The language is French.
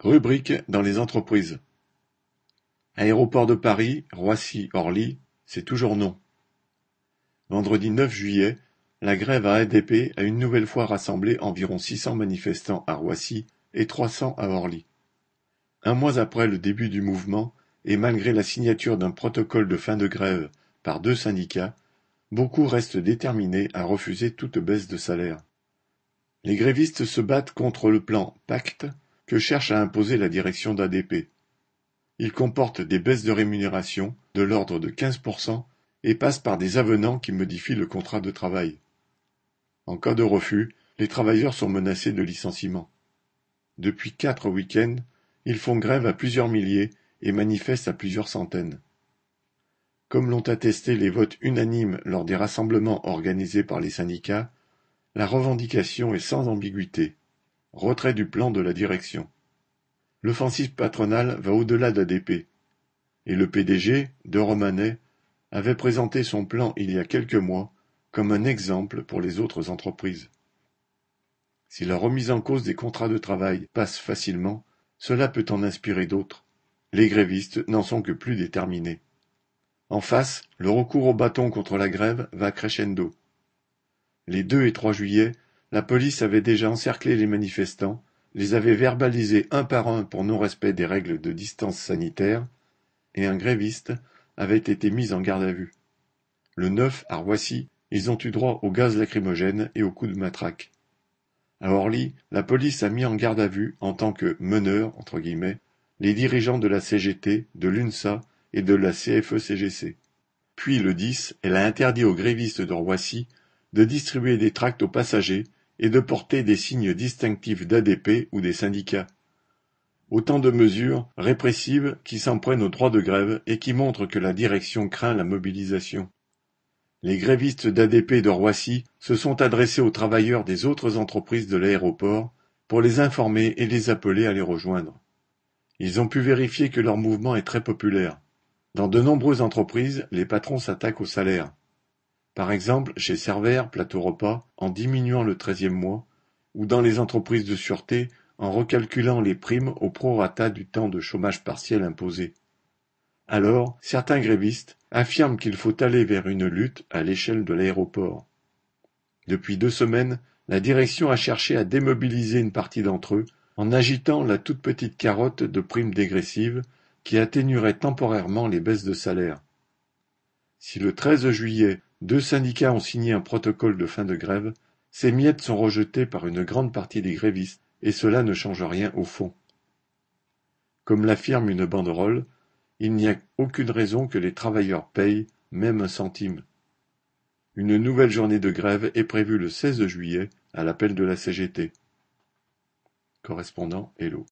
Rubrique dans les entreprises. Aéroport de Paris, Roissy-Orly, c'est toujours non. Vendredi 9 juillet, la grève à ADP a une nouvelle fois rassemblé environ 600 manifestants à Roissy et 300 à Orly. Un mois après le début du mouvement, et malgré la signature d'un protocole de fin de grève par deux syndicats, beaucoup restent déterminés à refuser toute baisse de salaire. Les grévistes se battent contre le plan Pacte que cherche à imposer la direction d'ADP. Il comporte des baisses de rémunération de l'ordre de 15% et passe par des avenants qui modifient le contrat de travail. En cas de refus, les travailleurs sont menacés de licenciement. Depuis quatre week-ends, ils font grève à plusieurs milliers et manifestent à plusieurs centaines. Comme l'ont attesté les votes unanimes lors des rassemblements organisés par les syndicats, la revendication est sans ambiguïté. Retrait du plan de la direction. L'offensive patronale va au-delà d'ADP. Et le PDG, De Romanet, avait présenté son plan il y a quelques mois comme un exemple pour les autres entreprises. Si la remise en cause des contrats de travail passe facilement, cela peut en inspirer d'autres. Les grévistes n'en sont que plus déterminés. En face, le recours au bâton contre la grève va crescendo. Les 2 et 3 juillet, la police avait déjà encerclé les manifestants, les avait verbalisés un par un pour non-respect des règles de distance sanitaire, et un gréviste avait été mis en garde à vue. Le 9, à Roissy, ils ont eu droit au gaz lacrymogène et aux coups de matraque. À Orly, la police a mis en garde à vue, en tant que meneurs, entre guillemets, les dirigeants de la CGT, de l'UNSA et de la CFE-CGC. Puis le 10, elle a interdit aux grévistes de Roissy de distribuer des tracts aux passagers et de porter des signes distinctifs d'ADP ou des syndicats. Autant de mesures répressives qui s'en prennent au droit de grève et qui montrent que la direction craint la mobilisation. Les grévistes d'ADP de Roissy se sont adressés aux travailleurs des autres entreprises de l'aéroport pour les informer et les appeler à les rejoindre. Ils ont pu vérifier que leur mouvement est très populaire. Dans de nombreuses entreprises, les patrons s'attaquent au salaire. Par exemple chez Cervère Plateau Repas en diminuant le treizième mois, ou dans les entreprises de sûreté en recalculant les primes au prorata du temps de chômage partiel imposé. Alors, certains grévistes affirment qu'il faut aller vers une lutte à l'échelle de l'aéroport. Depuis deux semaines, la direction a cherché à démobiliser une partie d'entre eux en agitant la toute petite carotte de primes dégressives qui atténuerait temporairement les baisses de salaire. Si le 13 juillet, deux syndicats ont signé un protocole de fin de grève, ces miettes sont rejetées par une grande partie des grévistes, et cela ne change rien au fond. Comme l'affirme une banderole, il n'y a aucune raison que les travailleurs payent, même un centime. Une nouvelle journée de grève est prévue le 16 juillet à l'appel de la CGT. Correspondant Hello.